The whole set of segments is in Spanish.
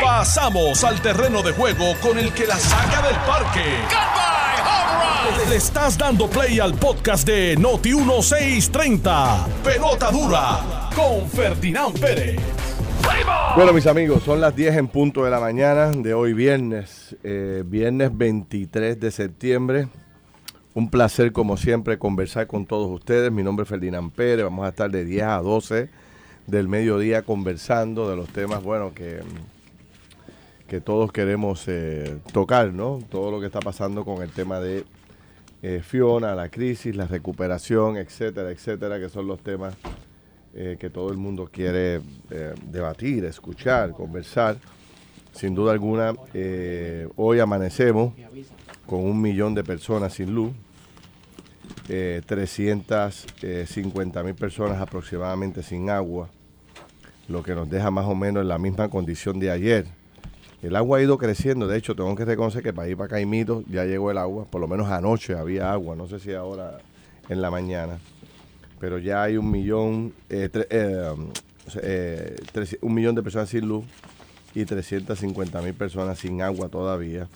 Pasamos al terreno de juego con el que la saca del parque. Le estás dando play al podcast de Noti 1630. Pelota dura con Ferdinand Pérez. Bueno, mis amigos, son las 10 en punto de la mañana de hoy viernes, eh, viernes 23 de septiembre. Un placer, como siempre, conversar con todos ustedes. Mi nombre es Ferdinand Pérez. Vamos a estar de 10 a 12 del mediodía conversando de los temas, bueno, que, que todos queremos eh, tocar, ¿no? Todo lo que está pasando con el tema de eh, Fiona, la crisis, la recuperación, etcétera, etcétera, que son los temas eh, que todo el mundo quiere debatir, escuchar, conversar. Sin duda alguna, hoy amanecemos con un millón de personas sin luz, 350 eh, mil personas aproximadamente sin agua, lo que nos deja más o menos en la misma condición de ayer. El agua ha ido creciendo, de hecho tengo que reconocer que para ir para Caimito ya llegó el agua, por lo menos anoche había agua, no sé si ahora en la mañana, pero ya hay un millón, eh, eh, un millón de personas sin luz y 350 mil personas sin agua todavía.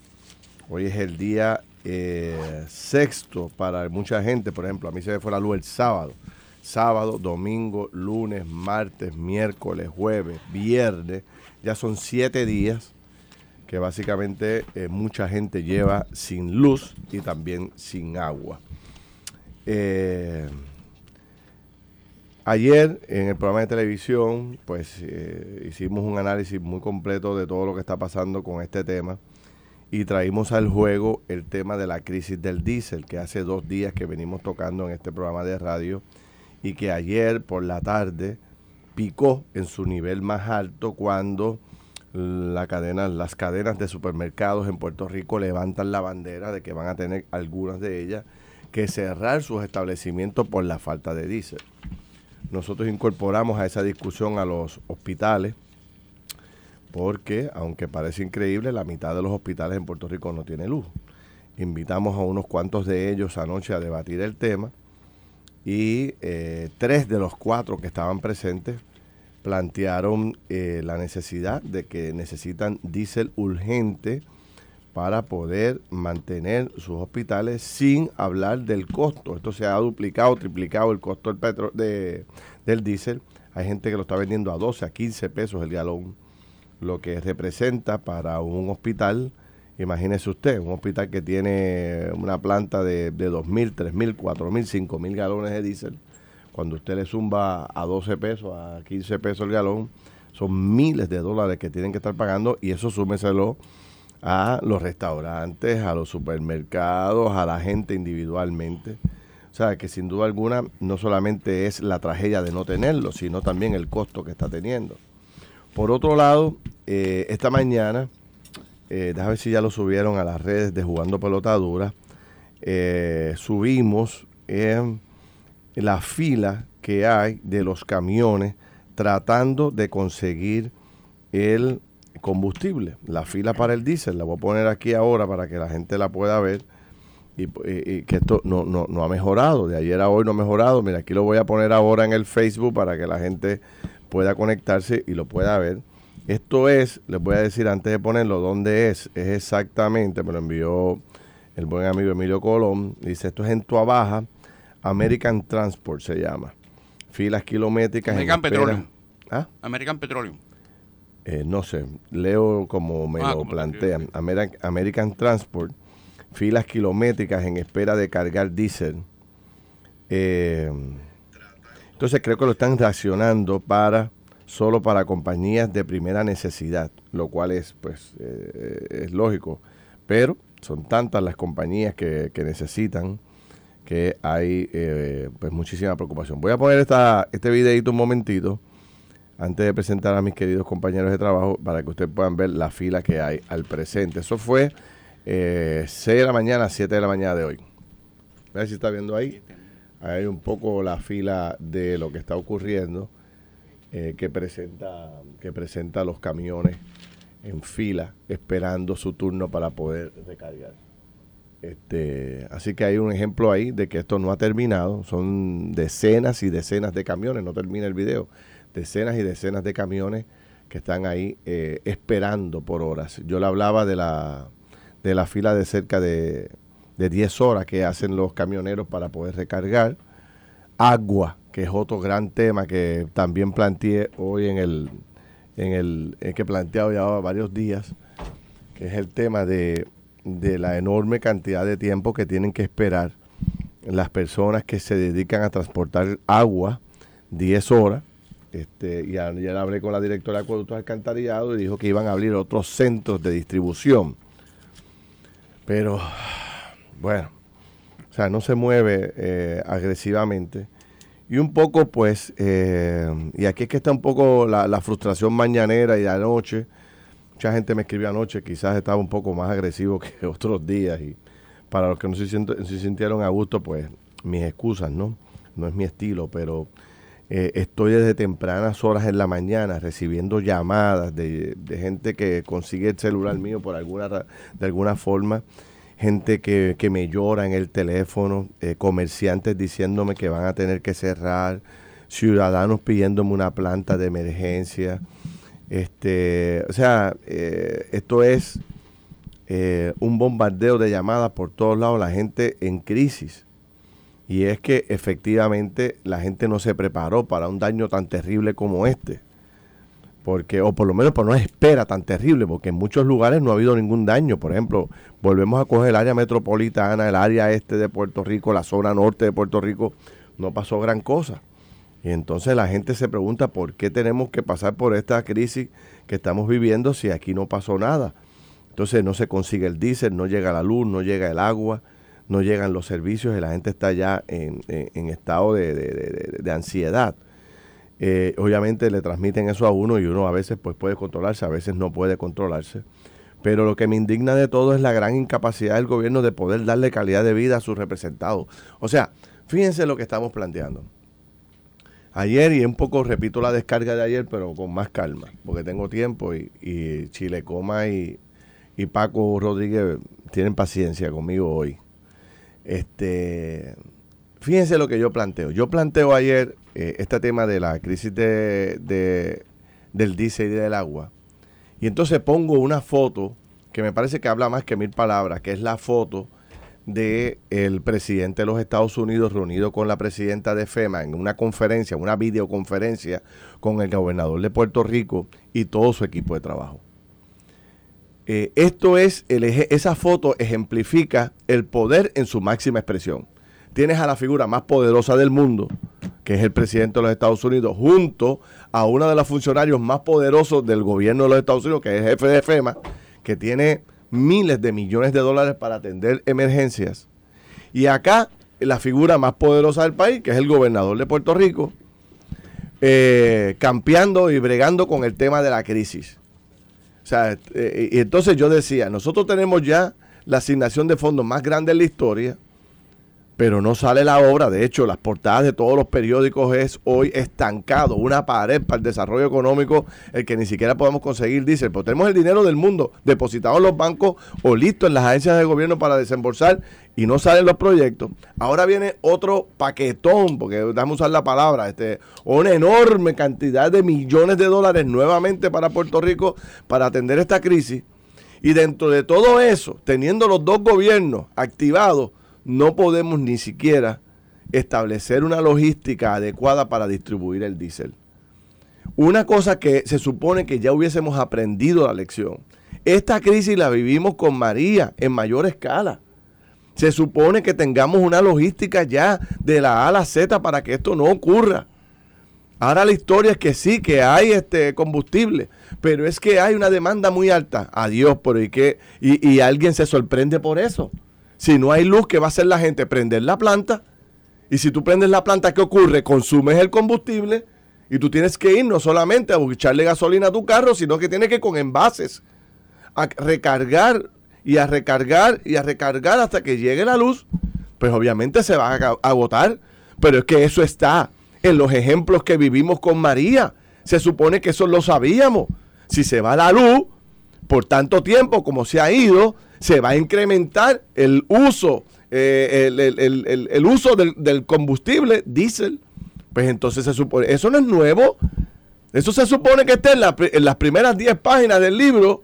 Hoy es el día eh, sexto para mucha gente. Por ejemplo, a mí se me fue la luz el sábado. Sábado, domingo, lunes, martes, miércoles, jueves, viernes. Ya son siete días que básicamente eh, mucha gente lleva sin luz y también sin agua. Eh, ayer en el programa de televisión, pues hicimos un análisis muy completo de todo lo que está pasando con este tema y traímos al juego el tema de la crisis del diésel, que hace dos días que venimos tocando en este programa de radio y que ayer por la tarde picó en su nivel más alto cuando las cadenas de supermercados en Puerto Rico levantan la bandera de que van a tener algunas de ellas que cerrar sus establecimientos por la falta de diésel. Nosotros incorporamos a esa discusión a los hospitales, porque, aunque parece increíble, la mitad de los hospitales en Puerto Rico no tiene luz. Invitamos a unos cuantos de ellos anoche a debatir el tema y eh, tres de los cuatro que estaban presentes plantearon eh, la necesidad de que necesitan diésel urgente para poder mantener sus hospitales sin hablar del costo. Esto se ha duplicado, triplicado el costo del, petro, de, del diésel. Hay gente que lo está vendiendo a 12, a 15 pesos el galón lo que representa para un hospital, imagínese usted, un hospital que tiene una planta de, de 2.000, 3.000, 4.000, 5.000 galones de diésel, cuando usted le zumba a 12 pesos, a 15 pesos el galón, son miles de dólares que tienen que estar pagando y eso súmeselo a los restaurantes, a los supermercados, a la gente individualmente. O sea, que sin duda alguna no solamente es la tragedia de no tenerlo, sino también el costo que está teniendo. Por otro lado, eh, esta mañana, eh, déjame ver si ya lo subieron a las redes de Jugando Pelotadura, eh, subimos en la fila que hay de los camiones tratando de conseguir el combustible, la fila para el diésel. La voy a poner aquí ahora para que la gente la pueda ver y, que esto no, no, no, ha mejorado. De ayer a hoy no ha mejorado. Mira, aquí lo voy a poner ahora en el Facebook para que la gente pueda conectarse y lo pueda ver. Esto es, les voy a decir antes de ponerlo, dónde es. Es exactamente, me lo envió el buen amigo Emilio Colón. Dice, esto es en Tuabaja, American Transport se llama. Filas kilométricas. American Petroleum. ¿Ah? American Petroleum. Eh, no sé, leo como me ah, lo plantean. American, Transport, filas kilométricas en espera de cargar diésel. Eh, entonces creo que lo están reaccionando para solo para compañías de primera necesidad, lo cual es pues eh, es lógico, pero son tantas las compañías que, necesitan que hay eh, pues muchísima preocupación. Voy a poner esta, este videito un momentito antes de presentar a mis queridos compañeros de trabajo para que ustedes puedan ver la fila que hay al presente. Eso fue eh, 6 de la mañana, 7 de la mañana de hoy. A ver si está viendo ahí hay un poco la fila de lo que está ocurriendo eh, que presenta que presenta los camiones en fila esperando su turno para poder recargar. Este, así que hay un ejemplo ahí de que esto no ha terminado, son decenas y decenas de camiones, no termina el video, decenas y decenas de camiones que están ahí eh, esperando por horas. Yo le hablaba de la, de la fila de cerca de, de 10 horas que hacen los camioneros para poder recargar. Agua, que es otro gran tema que también planteé hoy en el, en el, que he planteado ya varios días, que es el tema de, de la enorme cantidad de tiempo que tienen que esperar las personas que se dedican a transportar agua 10 horas. Este, y ayer hablé con la directora de Acueductos Alcantarillado y dijo que iban a abrir otros centros de distribución. Pero, bueno, sea, no se mueve eh, agresivamente. Y un poco, pues, eh, y aquí es que está un poco la, frustración mañanera y de anoche. Mucha gente me escribió anoche, quizás estaba un poco más agresivo que otros días. Y para los que no se, sintieron a gusto, pues, mis excusas, ¿no? No es mi estilo, pero eh, estoy desde tempranas horas en la mañana recibiendo llamadas de, gente que consigue el celular mío por alguna de alguna forma, gente que, me llora en el teléfono, eh, comerciantes diciéndome que van a tener que cerrar, ciudadanos pidiéndome una planta de emergencia. Este, o sea, eh, esto es un bombardeo de llamadas por todos lados, la gente en crisis y es que efectivamente la gente no se preparó para un daño tan terrible como este. Porque, o por lo menos por no espera tan terrible, porque en muchos lugares no ha habido ningún daño. Por ejemplo, volvemos a coger el área metropolitana, el área este de Puerto Rico, la zona norte de Puerto Rico, no pasó gran cosa. Y entonces la gente se pregunta por qué tenemos que pasar por esta crisis que estamos viviendo si aquí no pasó nada. Entonces no se consigue el diésel, no llega la luz, no llega el agua, no llegan los servicios y la gente está ya en, estado de, ansiedad. Eh, obviamente le transmiten eso a uno y uno a veces pues puede controlarse, a veces no puede controlarse. Pero lo que me indigna de todo es la gran incapacidad del gobierno de poder darle calidad de vida a sus representados. O sea, fíjense lo que estamos planteando. Ayer, y un poco repito la descarga de ayer, pero con más calma, porque tengo tiempo y, y Chile Coma y, y Paco Rodríguez tienen paciencia conmigo hoy. Este, fíjense lo que yo planteo. Yo planteo ayer eh, este tema de la crisis de, del diésel y del agua. Y entonces pongo una foto que me parece que habla más que mil palabras, que es la foto de el presidente de los Estados Unidos reunido con la presidenta de FEMA en una conferencia, una videoconferencia con el gobernador de Puerto Rico y todo su equipo de trabajo. Eh, esto es, el esa foto ejemplifica el poder en su máxima expresión. Tienes a la figura más poderosa del mundo, que es el presidente de los Estados Unidos, junto a uno de los funcionarios más poderosos del gobierno de los Estados Unidos, que es el jefe de FEMA, que tiene miles de millones de dólares para atender emergencias. Y acá la figura más poderosa del país, que es el gobernador de Puerto Rico, eh, campeando y bregando con el tema de la crisis. O sea, eh, y entonces yo decía, nosotros tenemos ya la asignación de fondos más grande en la historia, pero no sale la obra. De hecho, las portadas de todos los periódicos es hoy estancado, una pared para el desarrollo económico, el que ni siquiera podemos conseguir dice, Pues tenemos el dinero del mundo depositado en los bancos o listo en las agencias de gobierno para desembolsar y no salen los proyectos. Ahora viene otro paquetón, porque déjame usar la palabra, este, una enorme cantidad de millones de dólares nuevamente para Puerto Rico para atender esta crisis. Y dentro de todo eso, teniendo los dos gobiernos activados, no podemos ni siquiera establecer una logística adecuada para distribuir el diésel. Una cosa que se supone que ya hubiésemos aprendido la lección. Esta crisis la vivimos con María en mayor escala se supone que tengamos una logística ya de la A a la Z para que esto no ocurra. Ahora la historia es que sí, que hay este combustible, pero es que hay una demanda muy alta. Adiós, por y que y, y alguien se sorprende por eso. Si no hay luz, ¿qué va a hacer la gente? Prender la planta. Y si tú prendes la planta, ¿qué ocurre? Consumes el combustible y tú tienes que ir no solamente a echarle gasolina a tu carro, sino que tienes que con envases a recargar y a recargar y a recargar hasta que llegue la luz, pues obviamente se va a agotar. Pero es que eso está en los ejemplos que vivimos con María. Se supone que eso lo sabíamos. Si se va la luz por tanto tiempo como se ha ido, se va a incrementar el uso, eh, el, uso del, del combustible diésel. Pues entonces se supone, eso no es nuevo. Eso se supone que esté en, en las primeras 10 páginas del libro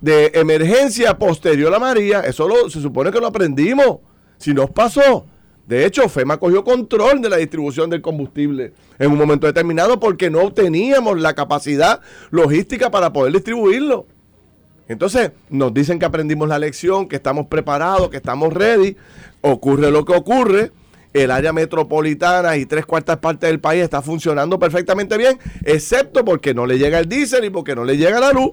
de emergencia posterior a María. Eso se supone que lo aprendimos. Si nos pasó. De hecho, FEMA cogió control de la distribución del combustible en un momento determinado porque no teníamos la capacidad logística para poder distribuirlo. Entonces, nos dicen que aprendimos la lección, que estamos preparados, que estamos ready. Ocurre lo que ocurre. El área metropolitana y tres cuartas partes del país está funcionando perfectamente bien, excepto porque no le llega el diésel y porque no le llega la luz.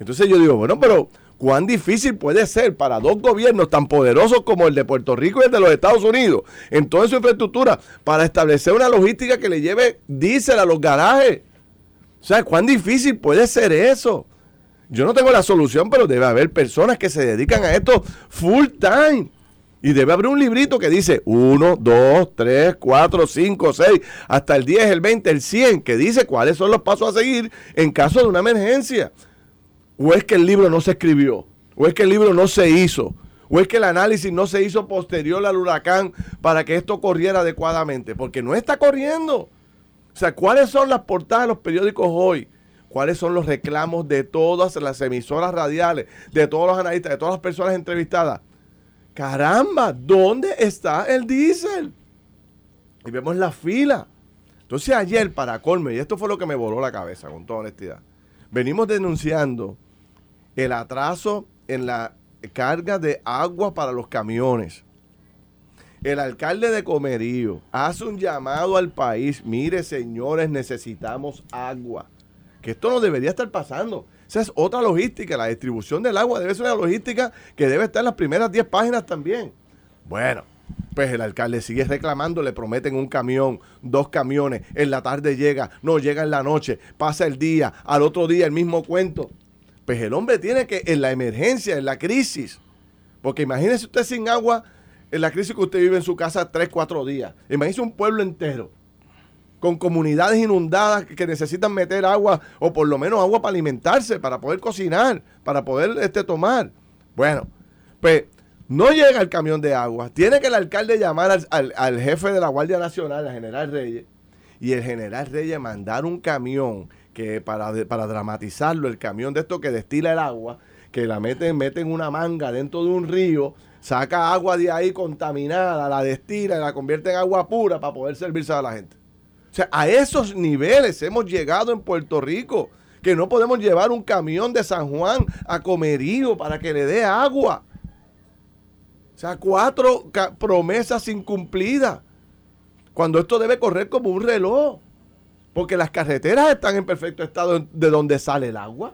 Entonces yo digo, bueno, pero cuán difícil puede ser para dos gobiernos tan poderosos como el de Puerto Rico y el de los Estados Unidos, en toda su infraestructura, para establecer una logística que le lleve diésel a los garajes. O sea, cuán difícil puede ser eso. Yo no tengo la solución, pero debe haber personas que se dedican a esto full time. Y debe haber un librito que dice 1, 2, 3, 4, 5, 6, hasta el 10, el 20, el 100, que dice cuáles son los pasos a seguir en caso de una emergencia. ¿O es que el libro no se escribió? ¿O es que el libro no se hizo? ¿O es que el análisis no se hizo posterior al huracán para que esto corriera adecuadamente? Porque no está corriendo. O sea, ¿cuáles son las portadas de los periódicos hoy? ¿Cuáles son los reclamos de todas las emisoras radiales, de todos los analistas, de todas las personas entrevistadas? Caramba, ¿dónde está el diésel? Y vemos la fila. Entonces ayer, para colme, y esto fue lo que me voló la cabeza, con toda honestidad, venimos denunciando el atraso en la carga de agua para los camiones. El alcalde de Comerío hace un llamado al país, mire señores, necesitamos agua. Que esto no debería estar pasando. Esa es otra logística, la distribución del agua debe ser una logística que debe estar en las primeras 10 páginas también. Bueno, pues el alcalde sigue reclamando, le prometen un camión, dos camiones, en la tarde llega, no llega en la noche, pasa el día, al otro día el mismo cuento. Pues el hombre tiene que, en la emergencia, en la crisis, porque imagínese usted sin agua, en la crisis que usted vive en su casa tres, cuatro días. Imagínese un pueblo entero, con comunidades inundadas que necesitan meter agua, o por lo menos agua para alimentarse, para poder cocinar, para poder este, tomar. Bueno, pues no llega el camión de agua, tiene que el alcalde llamar al, jefe de la Guardia Nacional, al general Reyes, y el general Reyes mandar un camión que para, para dramatizarlo, el camión de esto que destila el agua, que la meten, meten una manga dentro de un río, saca agua de ahí contaminada, la destila y la convierte en agua pura para poder servirse a la gente. O sea, a esos niveles hemos llegado en Puerto Rico, que no podemos llevar un camión de San Juan a Comerío para que le dé agua. O sea, cuatro promesas incumplidas. Cuando esto debe correr como un reloj. Porque las carreteras están en perfecto estado de donde sale el agua.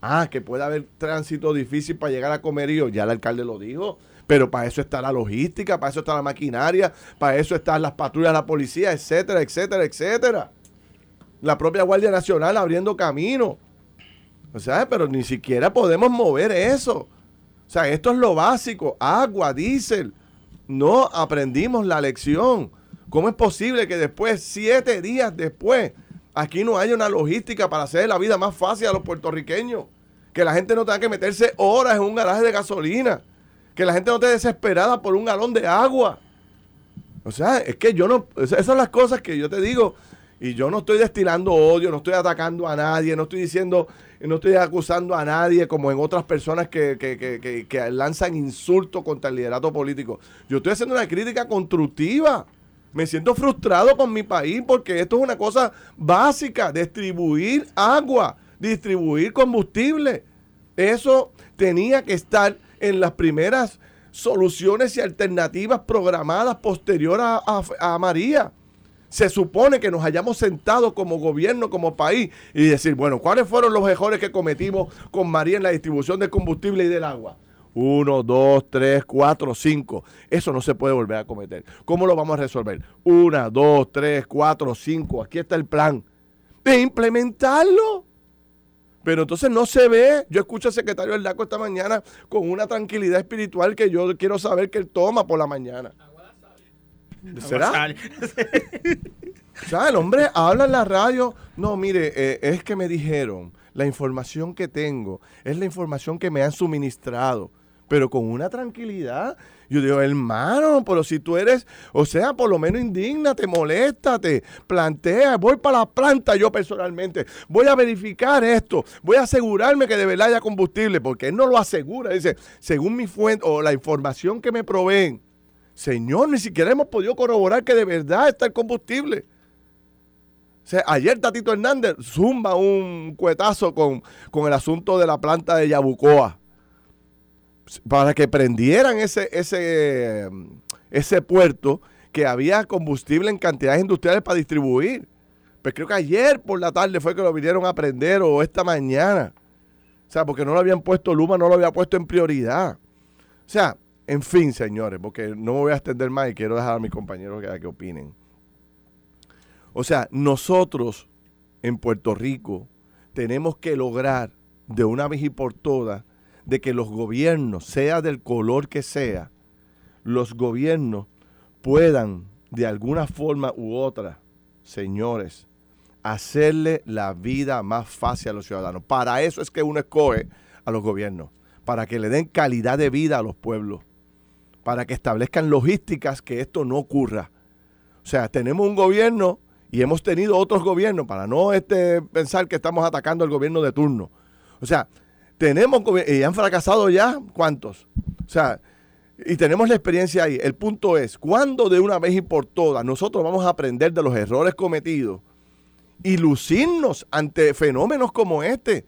Ah, que puede haber tránsito difícil para llegar a Comerío, ya el alcalde lo dijo. Pero para eso está la logística, para eso está la maquinaria, para eso están las patrullas de la policía, etcétera, etcétera, etcétera. La propia Guardia Nacional abriendo camino. O sea, pero ni siquiera podemos mover eso. O sea, esto es lo básico. Agua, diésel. No aprendimos la lección. ¿Cómo es posible que después, siete días después, aquí no haya una logística para hacer la vida más fácil a los puertorriqueños? Que la gente no tenga que meterse horas en un garaje de gasolina. Que la gente no esté desesperada por un galón de agua. O sea, es que yo no... Esas son las cosas que yo te digo. Y yo no estoy destilando odio, no estoy atacando a nadie, no estoy diciendo no estoy acusando a nadie como en otras personas que, lanzan insultos contra el liderato político. Yo estoy haciendo una crítica constructiva. Me siento frustrado con mi país porque esto es una cosa básica, distribuir agua, distribuir combustible. Eso tenía que estar en las primeras soluciones y alternativas programadas posterior a María se supone que nos hayamos sentado como gobierno, como país, y decir, bueno, ¿cuáles fueron los errores que cometimos con María en la distribución del combustible y del agua? Uno, dos, tres, cuatro, cinco. Eso no se puede volver a cometer. ¿Cómo lo vamos a resolver? Una, dos, tres, cuatro, cinco. Aquí está el plan. De implementarlo. Pero entonces no se ve. Yo escucho al secretario del DACO esta mañana con una tranquilidad espiritual que yo quiero saber que él toma por la mañana. ¿Será? o sea, el hombre habla en la radio. No, mire, eh, es que me dijeron, la información que tengo es la información que me han suministrado. Pero con una tranquilidad. Yo digo, hermano, pero si tú eres, o sea, por lo menos indígnate, moléstate, plantea, voy para la planta yo personalmente, voy a verificar esto, voy a asegurarme que de verdad haya combustible, porque él no lo asegura, dice, según mi fuente o la información que me proveen, Señor, ni siquiera hemos podido corroborar que de verdad está el combustible. O sea, ayer Tatito Hernández zumba un cuetazo con, con el asunto de la planta de Yabucoa para que prendieran ese, ese, ese puerto que había combustible en cantidades industriales para distribuir. Pues creo que ayer por la tarde fue que lo vinieron a prender o esta mañana. O sea, porque no lo habían puesto, Luma no lo había puesto en prioridad. O sea, en fin, señores, porque no me voy a extender más y quiero dejar a mis compañeros que, que opinen. O sea, nosotros en Puerto Rico tenemos que lograr de una vez y por todas de que los gobiernos, sea del color que sea, los gobiernos puedan de alguna forma u otra, señores, hacerle la vida más fácil a los ciudadanos. Para eso es que uno escoge a los gobiernos, para que le den calidad de vida a los pueblos, para que establezcan logísticas que esto no ocurra. O sea, tenemos un gobierno y hemos tenido otros gobiernos, para no este, pensar que estamos atacando al gobierno de turno. O sea, tenemos, y han fracasado ya, ¿cuántos? O sea, y tenemos la experiencia ahí. El punto es, ¿cuándo de una vez y por todas nosotros vamos a aprender de los errores cometidos y lucirnos ante fenómenos como este?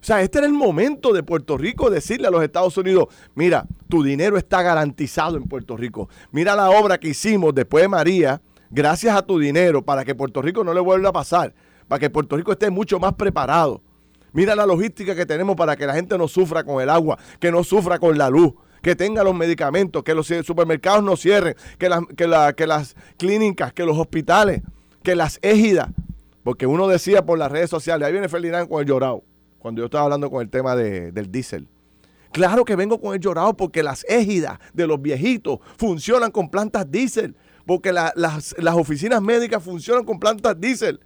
O sea, este era el momento de Puerto Rico decirle a los Estados Unidos, mira, tu dinero está garantizado en Puerto Rico. Mira la obra que hicimos después de María, gracias a tu dinero, para que Puerto Rico no le vuelva a pasar, para que Puerto Rico esté mucho más preparado. Mira la logística que tenemos para que la gente no sufra con el agua, que no sufra con la luz, que tenga los medicamentos, que los supermercados no cierren, que las, que, las clínicas, que los hospitales, que las égidas. Porque uno decía por las redes sociales, ahí viene Ferdinand con el llorado, cuando yo estaba hablando con el tema del diésel. Claro que vengo con el llorado porque las égidas de los viejitos funcionan con plantas diésel, porque las, las oficinas médicas funcionan con plantas diésel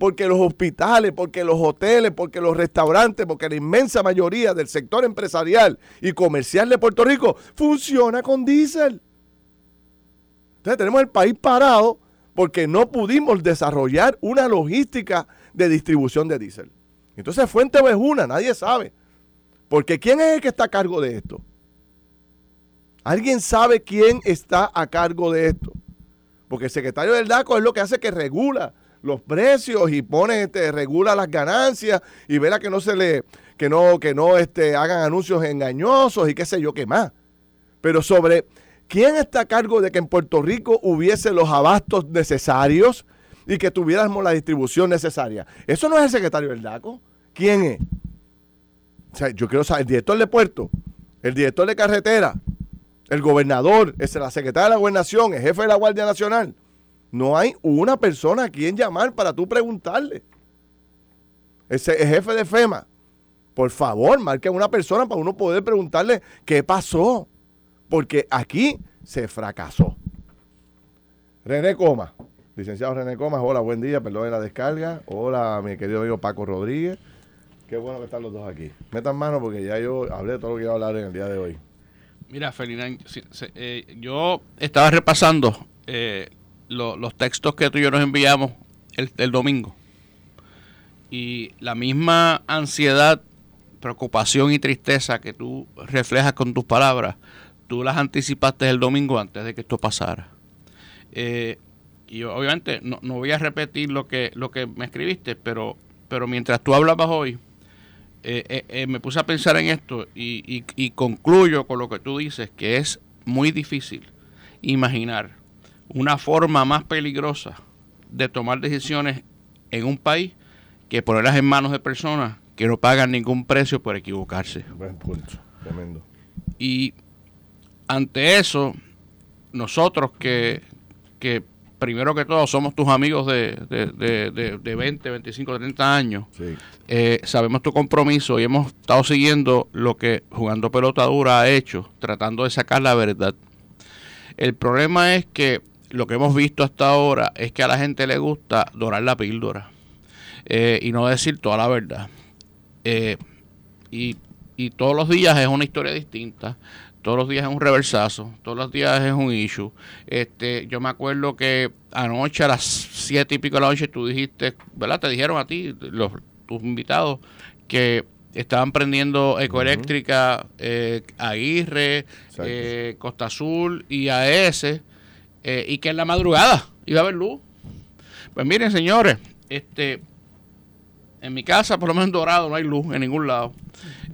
porque los hospitales, porque los hoteles, porque los restaurantes, porque la inmensa mayoría del sector empresarial y comercial de Puerto Rico funciona con diésel. Entonces tenemos el país parado porque no pudimos desarrollar una logística de distribución de diésel. Entonces fuente es una, nadie sabe. Porque ¿quién es el que está a cargo de esto? ¿Alguien sabe quién está a cargo de esto? Porque el secretario del DACO es lo que hace que regula los precios y pone, este, regula las ganancias y verá que no se le, que no, que no este, hagan anuncios engañosos y qué sé yo qué más. Pero sobre quién está a cargo de que en Puerto Rico hubiese los abastos necesarios y que tuviéramos la distribución necesaria. Eso no es el secretario del DACO. ¿Quién es? O sea, yo quiero saber, el director de puerto, el director de carretera, el gobernador, es la secretaria de la gobernación, el jefe de la Guardia Nacional. No hay una persona a quien llamar para tú preguntarle. Ese jefe de FEMA, por favor, marque una persona para uno poder preguntarle qué pasó. Porque aquí se fracasó. René Coma, licenciado René Coma, hola, buen día, perdón de la descarga. Hola, mi querido amigo Paco Rodríguez. Qué bueno que están los dos aquí. Metan mano porque ya yo hablé de todo lo que iba a hablar en el día de hoy. Mira, Ferdinand, eh, yo estaba repasando eh, los textos que tú y yo nos enviamos el, domingo. Y la misma ansiedad, preocupación y tristeza que tú reflejas con tus palabras, tú las anticipaste el domingo antes de que esto pasara. Eh, y obviamente no, voy a repetir lo que, lo que me escribiste, pero, pero mientras tú hablabas hoy, eh, eh, me puse a pensar en esto y, y concluyo con lo que tú dices, que es muy difícil imaginar una forma más peligrosa de tomar decisiones en un país que ponerlas en manos de personas que no pagan ningún precio por equivocarse. Buen punto, tremendo. Y ante eso, nosotros que, que primero que todo somos tus amigos de, de, de, 20, 25, 30 años, eh, sabemos tu compromiso y hemos estado siguiendo lo que Jugando Pelota Dura ha hecho, tratando de sacar la verdad. El problema es que lo que hemos visto hasta ahora es que a la gente le gusta dorar la píldora eh, y no decir toda la verdad. Eh, y, y todos los días es una historia distinta todos los días es un reversazo, todos los días es un issue. Este, yo me acuerdo que anoche a las siete y pico de la noche tú dijiste, ¿verdad? Te dijeron a ti, los, tus invitados, que estaban prendiendo Ecoeléctrica, eh, Aguirre, eh, Costa Azul y AES, eh, y que en la madrugada iba a haber luz. Pues miren, señores, este, en mi casa, por lo menos en Dorado, no hay luz en ningún lado.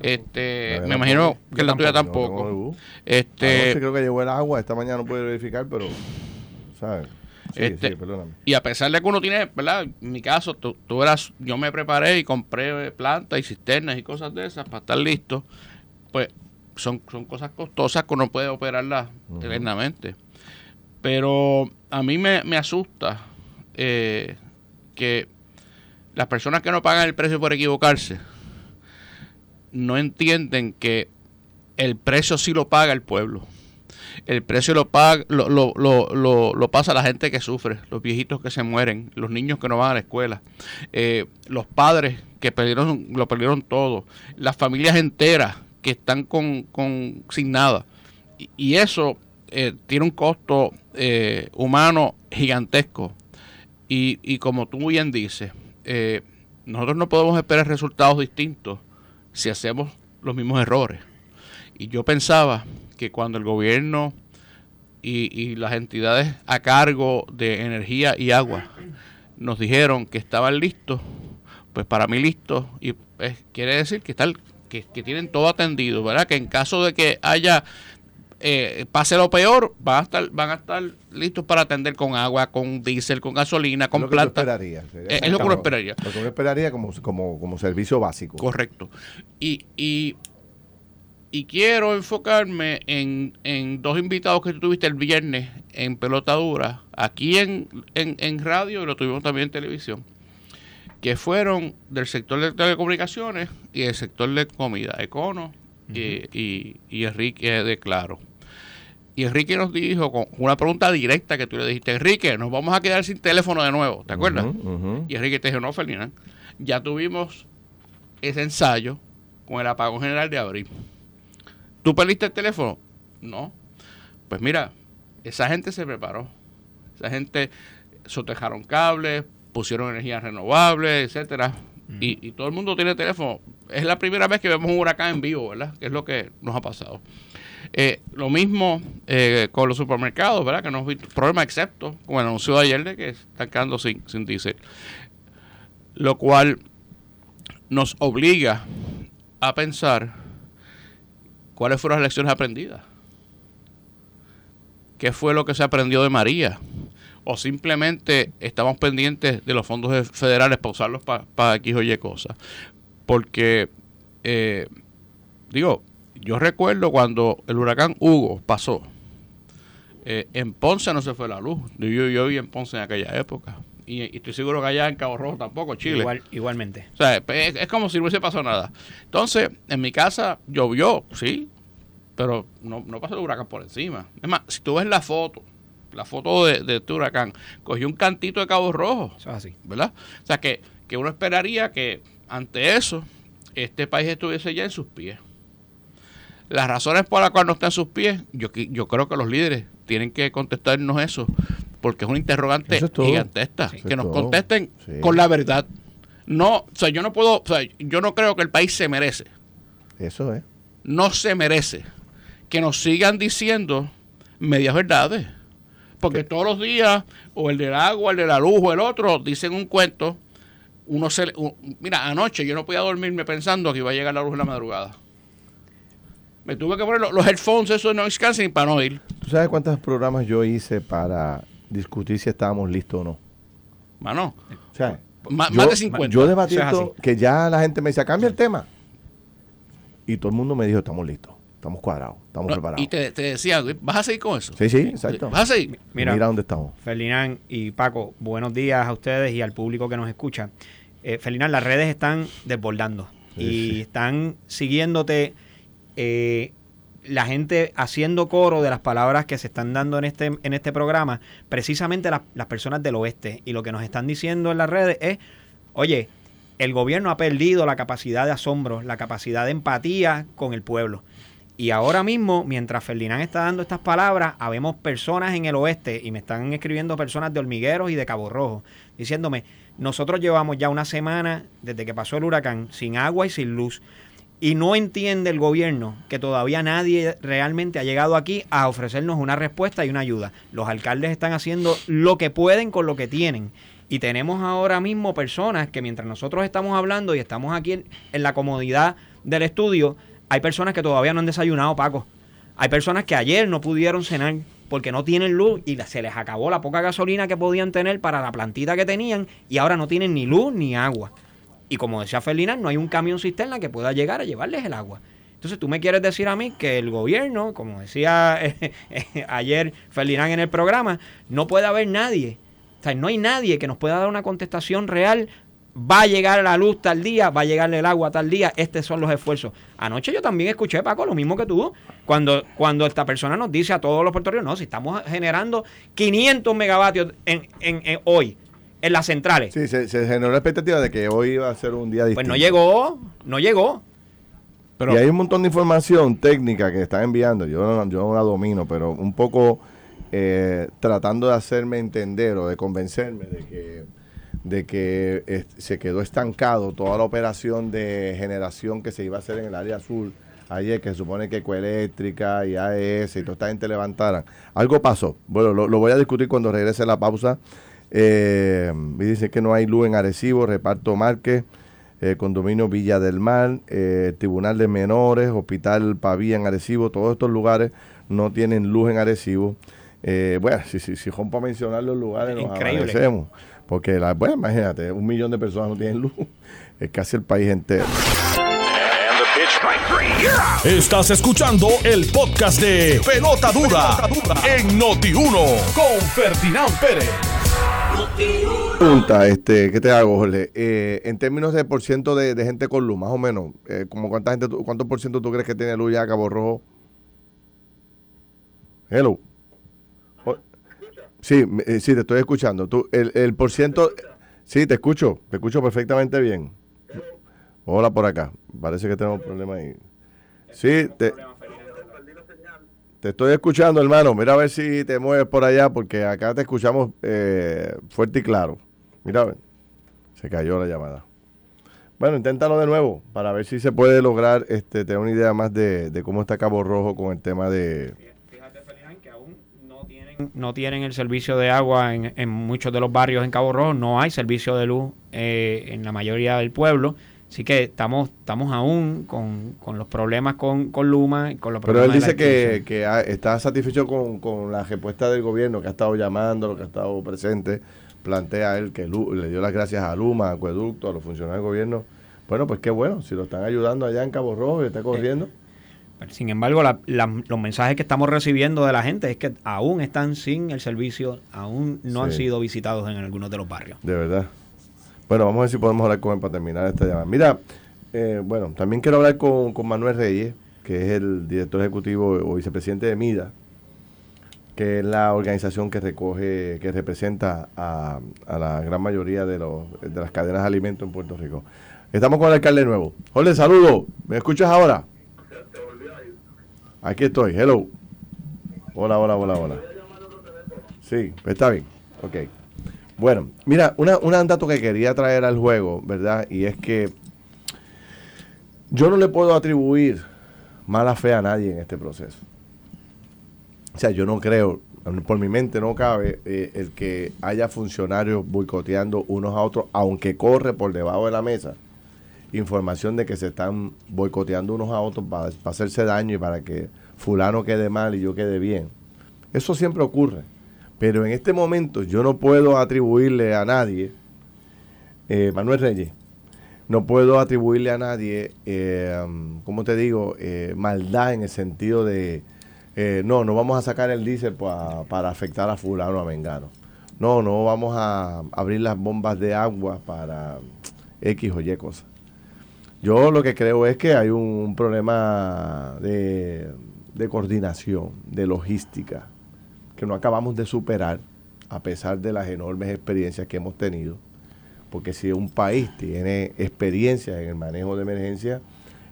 Este, me imagino que en la tuya tampoco. este, creo que llegó el agua, esta mañana no puedo verificar, pero, ¿sabes? este, y a pesar de que uno tiene, ¿verdad? En mi caso, tú, eras, yo me preparé y compré plantas y cisternas y cosas de esas para estar listo. Pues son, son cosas costosas que uno puede operarlas eternamente. Pero a mí me, me asusta eh, que las personas que no pagan el precio por equivocarse no entienden que el precio sí lo paga el pueblo. El precio lo, paga, lo, lo, lo, lo, pasa la gente que sufre, los viejitos que se mueren, los niños que no van a la escuela, eh, los padres que perdieron, lo perdieron todo, las familias enteras que están con, con sin nada. Y, eso eh, tiene un costo eh, humano gigantesco. Y, y como tú bien dices, eh, nosotros no podemos esperar resultados distintos si hacemos los mismos errores. Y yo pensaba que cuando el gobierno y, las entidades a cargo de energía y agua nos dijeron que estaban listos, pues para mí listos, y pues, quiere decir que, están, que, que tienen todo atendido, ¿verdad? Que en caso de que haya eh, pase lo peor, van a estar van a estar listos para atender con agua, con diésel, con gasolina, con plata. Eh, es lo que uno esperaría. Lo que uno esperaría como, como, como servicio básico. Correcto. Y, y, quiero enfocarme en, en, dos invitados que tuviste el viernes en Pelota Dura, aquí en, en radio y lo tuvimos también en televisión, que fueron del sector de telecomunicaciones y del sector de comida, Econo y, y, Enrique de Claro. Y Enrique nos dijo con una pregunta directa que tú le dijiste, Enrique, nos vamos a quedar sin teléfono de nuevo, ¿te acuerdas? Y Enrique te dijo, no, Ferdinand, ya tuvimos ese ensayo con el apagón general de abril. ¿Tú perdiste el teléfono? No. Pues mira, esa gente se preparó. Esa gente sotejaron cables, pusieron energías renovables, etcétera. y, y, todo el mundo tiene teléfono es la primera vez que vemos un huracán en vivo, ¿verdad? Que es lo que nos ha pasado. Eh, lo mismo eh, con los supermercados, ¿verdad? Que no hay problema excepto con el anuncio de ayer de que están quedando sin, sin diésel. Lo cual nos obliga a pensar cuáles fueron las lecciones aprendidas. ¿Qué fue lo que se aprendió de María? O simplemente estamos pendientes de los fondos federales para usarlos para pa X o Y cosas porque, eh, digo, yo recuerdo cuando el huracán Hugo pasó, eh, en Ponce no se fue la luz. Yo, yo vi en Ponce en aquella época. Y, estoy seguro que allá en Cabo Rojo tampoco, Chile. igualmente. O sea, es, como si no hubiese pasado nada. Entonces, en mi casa llovió, sí, pero no, no pasó el huracán por encima. Es más, si tú ves la foto, la foto de, de este huracán, cogió un cantito de Cabo Rojo. Eso es así. ¿Verdad? O sea, que, que uno esperaría que ante eso, este país estuviese ya en sus pies. Las razones por las cuales no está en sus pies, yo, yo creo que los líderes tienen que contestarnos eso, porque es un interrogante gigantesca. que nos contesten con la verdad. No, o sea, yo no puedo, o sea, yo no creo que el país se merece. Eso es. No se merece que nos sigan diciendo medias verdades. Porque todos los días, o el del agua, el de la luz, o el otro, dicen un cuento uno se mira anoche yo no podía dormirme pensando que iba a llegar la luz en la madrugada. Me tuve que poner los, headphones esos de noise canceling para no ir. ¿tú sabes cuántos programas yo hice para discutir si estábamos listos o no? mano o sea, más, de 50 yo debatí que ya la gente me decía cambia el tema y todo el mundo me dijo estamos listos estamos cuadrados, estamos preparados. Y te, te decía, ¿vas a seguir con eso? Sí, sí, exacto. ¿Vas a seguir? Mira, dónde estamos. Ferdinand y Paco, buenos días a ustedes y al público que nos escucha. Eh, Ferdinand, las redes están desbordando y están siguiéndote eh, la gente haciendo coro de las palabras que se están dando en este, en este programa, precisamente las personas del oeste. Y lo que nos están diciendo en las redes es, oye, el gobierno ha perdido la capacidad de asombro, la capacidad de empatía con el pueblo. Y ahora mismo, mientras Ferdinand está dando estas palabras, habemos personas en el oeste, y me están escribiendo personas de Hormigueros y de Cabo Rojo, diciéndome, nosotros llevamos ya una semana desde que pasó el huracán sin agua y sin luz. Y no entiende el gobierno que todavía nadie realmente ha llegado aquí a ofrecernos una respuesta y una ayuda. Los alcaldes están haciendo lo que pueden con lo que tienen. Y tenemos ahora mismo personas que mientras nosotros estamos hablando y estamos aquí en, la comodidad del estudio, hay personas que todavía no han desayunado, Paco. Hay personas que ayer no pudieron cenar porque no tienen luz y se les acabó la poca gasolina que podían tener para la plantita que tenían y ahora no tienen ni luz ni agua. Y como decía Felina, no hay un camión cisterna que pueda llegar a llevarles el agua. Entonces tú me quieres decir a mí que el gobierno, como decía ayer Ferdinand en el programa, no puede haber nadie. O sea, no hay nadie que nos pueda dar una contestación real va a llegar la luz tal día, va a llegar el agua tal día, estos son los esfuerzos. Anoche yo también escuché, Paco, lo mismo que tú, cuando, cuando esta persona nos dice a todos los puertorriqueños, no, si estamos generando 500 megavatios en, en, hoy en las centrales. Sí, se, generó la expectativa de que hoy iba a ser un día distinto. Pues no llegó, no llegó. Pero, y hay un montón de información técnica que están enviando, yo no, yo no la domino, pero un poco eh, tratando de hacerme entender o de convencerme de que de que se quedó estancado toda la operación de generación que se iba a hacer en el área azul ayer, que se supone que Ecoeléctrica y AES y toda esta gente levantaran. Algo pasó. Bueno, lo, voy a discutir cuando regrese la pausa. Eh, me dice que no hay luz en Arecibo, Reparto Márquez, eh, Condominio Villa del Mar, eh, Tribunal de Menores, Hospital Pavía en Arecibo, todos estos lugares no tienen luz en Arecibo. bueno, si, si, si a mencionar los lugares, nos agradecemos. Porque, la, bueno, imagínate, un millón de personas no tienen luz. Es casi el país entero. Estás escuchando el podcast de Pelota Dura, en Noti1 con Ferdinand Pérez. Pregunta, este, ¿qué te hago, Jorge? Eh, en términos de por ciento de, gente con luz, más o menos, eh, como cuánta gente, ¿cuánto por ciento tú crees que tiene luz ya Cabo Rojo? Hello. Sí, eh, sí, te estoy escuchando. Tú, el, el por ciento... Sí, te escucho, te escucho perfectamente bien. Hola por acá. Parece que tenemos un problema ahí. Sí, te, te estoy escuchando, hermano. Mira a ver si te mueves por allá, porque acá te escuchamos eh, fuerte y claro. Mira. Se cayó la llamada. Bueno, inténtalo de nuevo para ver si se puede lograr este, tener una idea más de, de cómo está Cabo Rojo con el tema de, no tienen el servicio de agua en, muchos de los barrios en Cabo Rojo, no hay servicio de luz eh, en la mayoría del pueblo. Así que estamos estamos aún con, los problemas con, con Luma. Con los Pero él dice que, está satisfecho con, la respuesta del gobierno, que ha estado llamando, lo que ha estado presente. Plantea él que le dio las gracias a Luma, a Acueducto, a los funcionarios del gobierno. Bueno, pues qué bueno, si lo están ayudando allá en Cabo Rojo y está corriendo. Sin embargo, los mensajes que estamos recibiendo de la gente es que aún están sin el servicio, aún no han sido visitados en algunos de los barrios. De verdad. Bueno, vamos a ver si podemos hablar con él para terminar esta llamada. Mira, eh, bueno, también quiero hablar con, Manuel Reyes, que es el director ejecutivo o vicepresidente de MIDA, que es la organización que recoge, que representa a, la gran mayoría de, los, de las cadenas de alimentos en Puerto Rico. Estamos con el alcalde nuevo. Jorge, saludo. ¿Me escuchas ahora? Aquí estoy, hello. Hola, hola, hola, hola. Sí, pues está bien. Ok. Bueno, mira, una, un dato que quería traer al juego, ¿verdad? Y es que yo no le puedo atribuir mala fe a nadie en este proceso. O sea, yo no creo, por mi mente no cabe eh, el que haya funcionarios boicoteando unos a otros, aunque corre por debajo de la mesa información de que se están boicoteando unos a otros para, hacerse daño y para que fulano quede mal y yo quede bien. Eso siempre ocurre. Pero en este momento yo no puedo atribuirle a nadie, eh, Manuel Reyes, no puedo atribuirle a nadie, eh, como te digo, eh, maldad en el sentido de, eh, no, no vamos a sacar el diésel para afectar a fulano, a Mengano. No, no vamos a abrir las bombas de agua para X o Y cosas. Yo lo que creo es que hay un, problema de, coordinación, de logística, que no acabamos de superar a pesar de las enormes experiencias que hemos tenido. porque si un país tiene experiencia en el manejo de emergencia,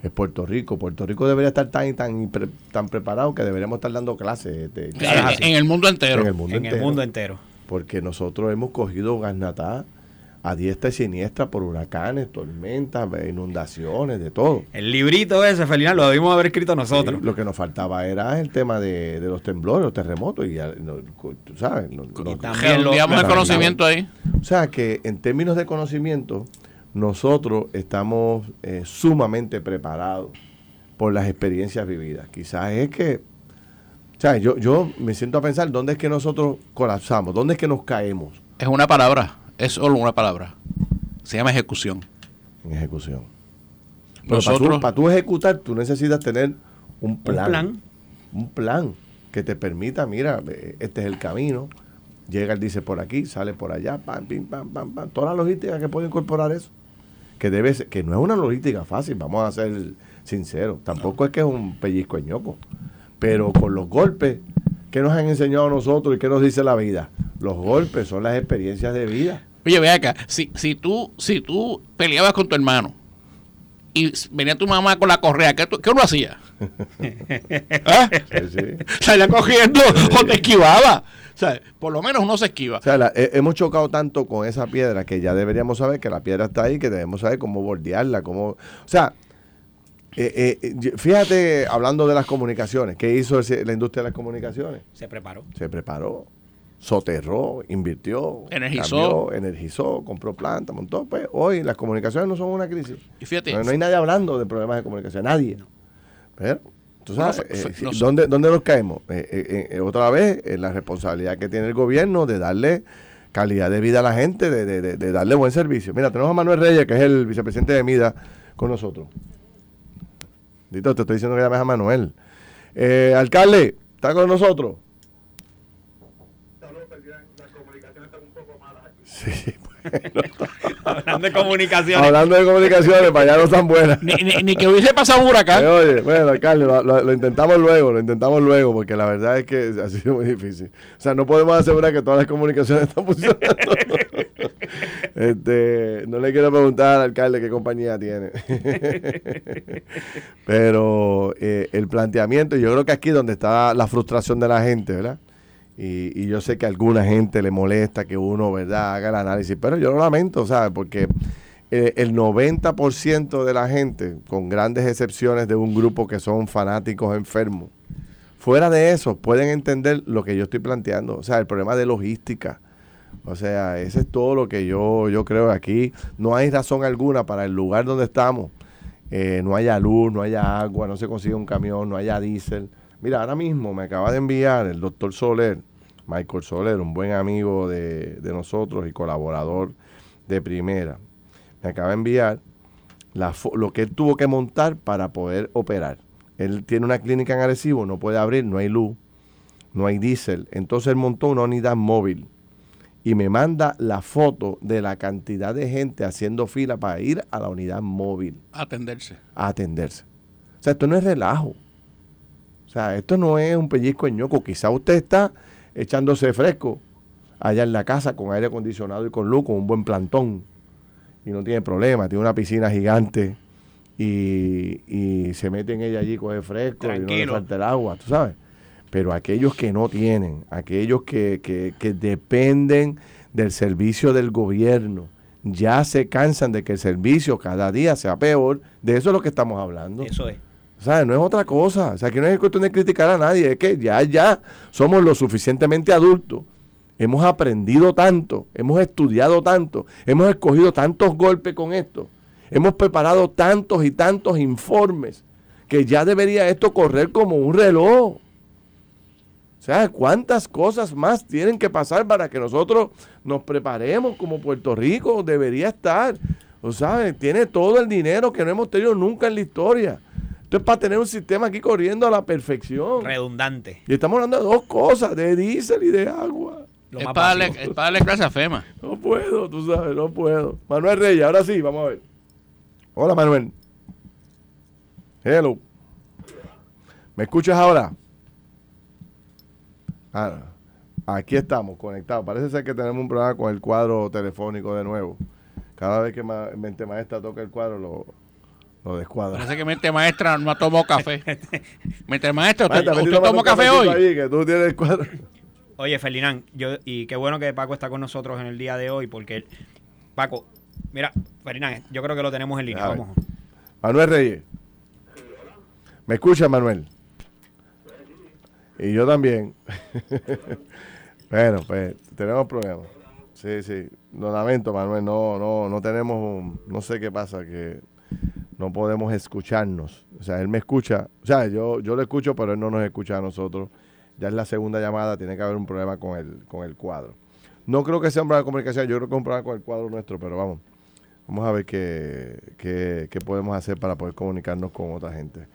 es Puerto Rico. Puerto Rico debería estar tan tan, tan preparado que deberíamos estar dando clases. De, en, el mundo entero. En el mundo, entero, el mundo entero. Porque nosotros hemos cogido Gasnatá a diestra y siniestra por huracanes, tormentas, inundaciones, de todo. El librito ese, Felina, lo debimos haber escrito nosotros. lo que nos faltaba era el tema de, los temblores, los terremotos, y tú sabes. también lo, el conocimiento ahí. O sea que en términos de conocimiento, nosotros estamos eh, sumamente preparados por las experiencias vividas. Quizás es que, o sea, yo, yo me siento a pensar, ¿dónde es que nosotros colapsamos? ¿Dónde es que nos caemos? Es una palabra es solo una palabra. Se llama ejecución. ejecución. Pero Nosotros, para, tú, ejecutar, tú necesitas tener un plan. Un plan. Un plan que te permita, mira, este es el camino. Llega, él dice por aquí, sale por allá, pam, pim, pam, pam, pam. Toda la logística que puede incorporar eso. Que debe que no es una logística fácil, vamos a ser sinceros. Tampoco es que es un pellizco ñoco. Pero con los golpes que nos han enseñado a nosotros y que nos dice la vida, los golpes son las experiencias de vida. Oye, ve acá, si, si, tú, si tú peleabas con tu hermano y venía tu mamá con la correa, ¿qué, qué uno hacía? ¿Ah? Salía cogiendo o te esquivaba. O sea, por lo menos uno se esquiva. O sea, hemos chocado tanto con esa piedra que ya deberíamos saber que la piedra está ahí, que debemos saber cómo bordearla, cómo... O sea, eh, eh, fíjate, hablando de las comunicaciones, ¿qué hizo la industria de las comunicaciones? Se preparó. Se preparó soterró, invirtió, energizó, energizó, compró planta, montó. Pues hoy las comunicaciones no son una crisis. Y fíjate, no, hay nadie hablando de problemas de comunicación, nadie. Pero, tú sabes, eh, ¿dónde, nos caemos? Eh, eh, otra vez, en la responsabilidad que tiene el gobierno de darle calidad de vida a la gente, de, darle buen servicio. Mira, tenemos a Manuel Reyes, que es el vicepresidente de MIDA, con nosotros. Dito, te estoy diciendo que llames a Manuel. alcalde, ¿está con nosotros? Hablando de comunicaciones. Hablando de comunicaciones, para allá no están buenas. Ni, que hubiese pasado un huracán. oye, bueno, alcalde, lo, intentamos luego, lo intentamos luego, porque la verdad es que ha sido muy difícil. O sea, no podemos asegurar que todas las comunicaciones están funcionando. este, no le quiero preguntar al alcalde qué compañía tiene. Pero eh, el planteamiento, yo creo que aquí donde está la frustración de la gente, ¿verdad? Y, yo sé que a alguna gente le molesta que uno, ¿verdad?, haga el análisis, pero yo lo lamento, ¿sabes? Porque eh, el 90% de la gente, con grandes excepciones de un grupo que son fanáticos enfermos, fuera de eso, pueden entender lo que yo estoy planteando. O sea, el problema de logística. O sea, ese es todo lo que yo, yo creo aquí. No hay razón alguna para el lugar donde estamos. Eh, no haya luz, no haya agua, no se consigue un camión, no haya diésel Mira, ahora mismo me acaba de enviar el doctor Soler, Michael Soler, un buen amigo de, nosotros y colaborador de primera. Me acaba de enviar lo que él tuvo que montar para poder operar. Él tiene una clínica en Arecibo, no puede abrir, no hay luz, no hay diésel. Entonces él montó una unidad móvil y me manda la foto de la cantidad de gente haciendo fila para ir a la unidad móvil. A atenderse. A atenderse. O sea, esto no es relajo. O sea, esto no es un pellizco en ñoco. Quizá usted está echándose fresco allá en la casa con aire acondicionado y con luz, con un buen plantón. Y no tiene problema. Tiene una piscina gigante y, se mete en ella allí, coge fresco y no le falta el agua, tú sabes. Pero aquellos que no tienen, aquellos que, que, que dependen del servicio del gobierno, ya se cansan de que el servicio cada día sea peor. De eso es lo que estamos hablando. Eso es. Sea, no es otra cosa. O sea, que no es cuestión de criticar a nadie. Es que ya, ya somos lo suficientemente adultos. Hemos aprendido tanto, hemos estudiado tanto, hemos escogido tantos golpes con esto. Hemos preparado tantos y tantos informes que ya debería esto correr como un reloj. O sea, ¿cuántas cosas más tienen que pasar para que nosotros nos preparemos como Puerto Rico? Debería estar. O sea, tiene todo el dinero que no hemos tenido nunca en la historia es para tener un sistema aquí corriendo a la perfección. Redundante. Y estamos hablando de dos cosas, de diésel y de agua. es, para darle, es para darle clase a FEMA. No puedo, tú sabes, no puedo. Manuel Reyes, ahora sí, vamos a ver. Hola, Manuel. Hello. ¿Me escuchas ahora? Ah, aquí estamos, conectados. Parece ser que tenemos un problema con el cuadro telefónico de nuevo. Cada vez que Mente Maestra toca el cuadro, lo, lo descuadra. Parece que Mente Maestra no ha tomado café. Mente Maestra, ¿usted, tomó café hoy? que tú tienes el cuadro. Oye, Ferdinand, yo, y qué bueno que Paco está con nosotros en el día de hoy, porque Paco, mira, Ferdinand, yo creo que lo tenemos en línea. Vamos. Manuel Reyes. ¿Me escucha, Manuel? Y yo también. bueno, pues tenemos problemas. Sí, sí. Lo lamento, Manuel. No, no, no tenemos, no sé qué pasa, que no podemos escucharnos. O sea, él me escucha. O sea, yo, yo lo escucho, pero él no nos escucha a nosotros. Ya es la segunda llamada, tiene que haber un problema con el, con el cuadro. No creo que sea un problema de comunicación, yo creo que es un problema con el cuadro nuestro, pero vamos. Vamos a ver qué, qué, qué podemos hacer para poder comunicarnos con otra gente.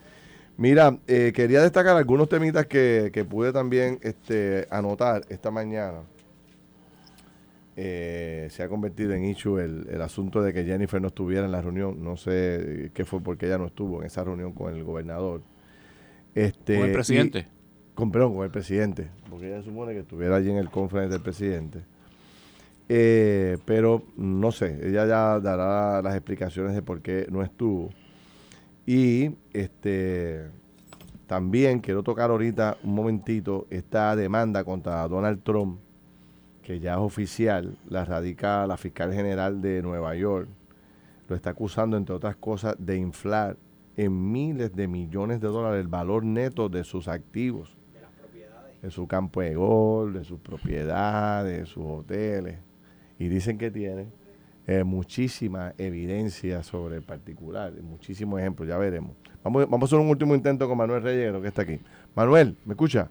Mira, eh, quería destacar algunos temitas que, que pude también este, anotar esta mañana. Eh, se ha convertido en issue el, el, asunto de que Jennifer no estuviera en la reunión. No sé qué fue porque ella no estuvo en esa reunión con el gobernador. Este, con el presidente. con, perdón, con el presidente, porque ella supone que estuviera allí en el conference del presidente. Eh, pero no sé, ella ya dará las explicaciones de por qué no estuvo. Y este también quiero tocar ahorita un momentito esta demanda contra Donald Trump, que ya es oficial, la radica la fiscal general de Nueva York. Lo está acusando, entre otras cosas, de inflar en miles de millones de dólares el valor neto de sus activos. De, de su campo de gol, de sus propiedades, de sus hoteles. Y dicen que tienen eh, muchísima evidencia sobre el particular, muchísimos ejemplos, ya veremos. Vamos, vamos a hacer un último intento con Manuel Reyero, que está aquí. Manuel, ¿me escucha?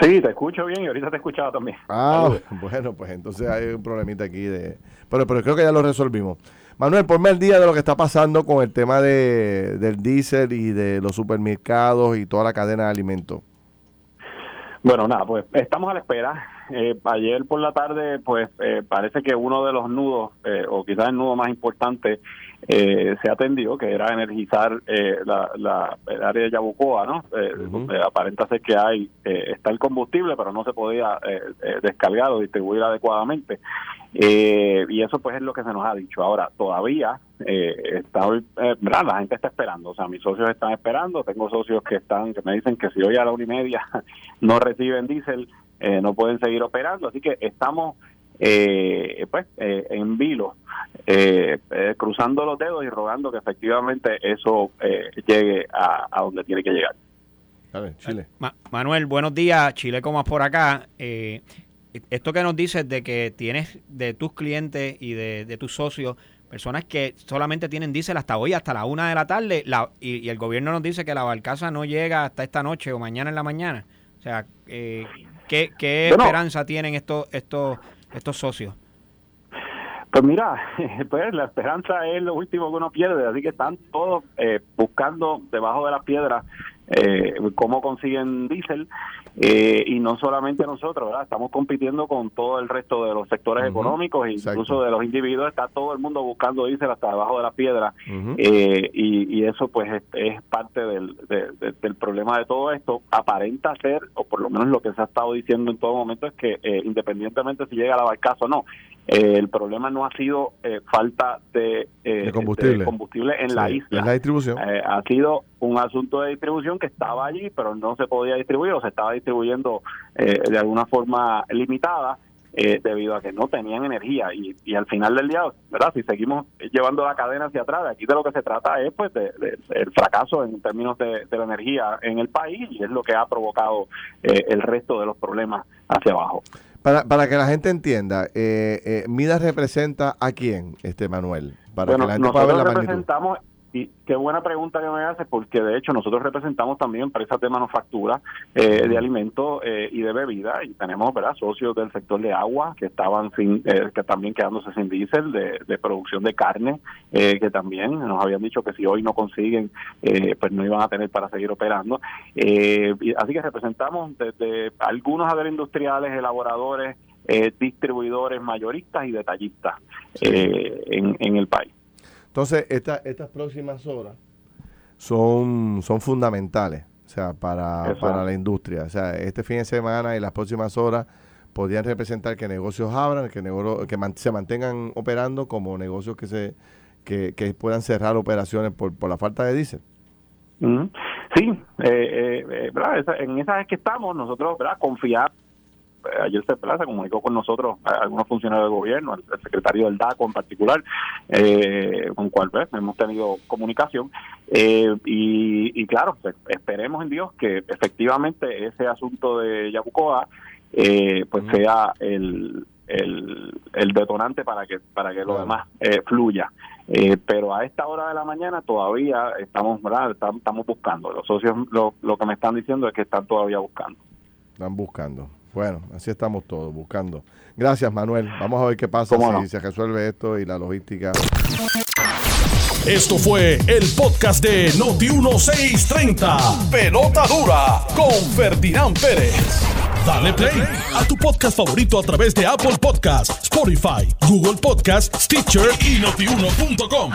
Sí, te escucho bien y ahorita te he escuchado también. Ah, bueno, pues entonces hay un problemita aquí de... Pero, pero creo que ya lo resolvimos. Manuel, ponme al día de lo que está pasando con el tema de, del diésel y de los supermercados y toda la cadena de alimentos. Bueno, nada, pues estamos a la espera. Eh, ayer por la tarde, pues eh, parece que uno de los nudos, eh, o quizás el nudo más importante, eh, se atendió, que era energizar eh, la, la, el área de Yabucoa, ¿no? Eh, aparenta ser que hay, está el combustible, pero no se podía descargar o distribuir adecuadamente. y eso pues es lo que se nos ha dicho. Ahora, todavía está, la gente está esperando, o sea, mis socios están esperando, tengo socios que están, que me dicen que si hoy a la una y media no reciben diésel, no pueden seguir operando, así que estamos eh, pues eh, en vilo, eh, eh, cruzando los dedos y rogando que efectivamente eso llegue a, donde tiene que llegar. A ver, Chile. Manuel, buenos días. Chile, como por acá. esto que nos dices de que tienes de tus clientes y de, tus socios personas que solamente tienen diésel hasta hoy, hasta la una de la tarde, la, y, el gobierno nos dice que la barcaza no llega hasta esta noche o mañana en la mañana. O sea, ¿qué, qué esperanza tienen estos, estos estos socios? Pues mira, pues la esperanza es lo último que uno pierde, así que están todos eh, buscando debajo de las piedras eh, cómo consiguen diésel eh, y no solamente nosotros, ¿verdad? Estamos compitiendo con todo el resto de los sectores económicos, incluso de los individuos, está todo el mundo buscando diésel hasta debajo de la piedra eh, y, eso pues es, parte del, del problema de todo esto. Aparenta ser, o por lo menos lo que se ha estado diciendo en todo momento, es que independientemente si llega a la barcaza o no, el problema no ha sido falta de, combustible. combustible. en la isla. la distribución. ha sido un asunto de distribución que estaba allí, pero no se podía distribuir o se estaba distribuyendo eh, de alguna forma limitada eh, debido a que no tenían energía. Y, y al final del día, ¿verdad? Si seguimos llevando la cadena hacia atrás, aquí de lo que se trata es pues de, el fracaso en términos de, la energía en el país y es lo que ha provocado eh, el resto de los problemas hacia abajo. Para, para que la gente entienda, eh, Mida representa a quién, este Manuel, para que la gente pueda ver la representamos y qué buena pregunta que me hace, porque de hecho nosotros representamos también empresas de manufactura eh, de alimentos eh, y de bebida y tenemos verdad socios del sector de agua que estaban sin, eh, que también quedándose sin diésel, de, producción de carne, que también nos habían dicho que si hoy no consiguen, pues no iban a tener para seguir operando. así que representamos desde algunos agroindustriales, elaboradores, distribuidores, mayoristas y detallistas en, en el país. Entonces, estas próximas horas son, son fundamentales, o sea, para, para la industria. O sea, este fin de semana y las próximas horas podrían representar que negocios abran, que, que se mantengan operando como negocios que se que, puedan cerrar operaciones por, por la falta de diésel. Sí, eh, eh, en esa es que estamos, nosotros ¿verdad? confiar ayer se, plaza comunicó con nosotros algunos funcionarios del gobierno, el, secretario del DACO en particular, eh, con cual pues, hemos tenido comunicación. Eh, y, claro, pues, esperemos en Dios que efectivamente ese asunto de Yabucoa eh, pues sea el, el, detonante para que para que lo demás fluya. pero a esta hora de la mañana todavía estamos ¿verdad? estamos buscando. Los socios lo, lo que me están diciendo es que están todavía buscando. Están buscando. Bueno, así estamos todos, buscando. Gracias, Manuel. Vamos a ver qué pasa si se resuelve esto y la logística. Esto fue el podcast de Noti1630. Pelota dura con Ferdinand Pérez. Dale play a tu podcast favorito a través de Apple Podcasts, Spotify, Google Podcasts, Stitcher y notiuno.com.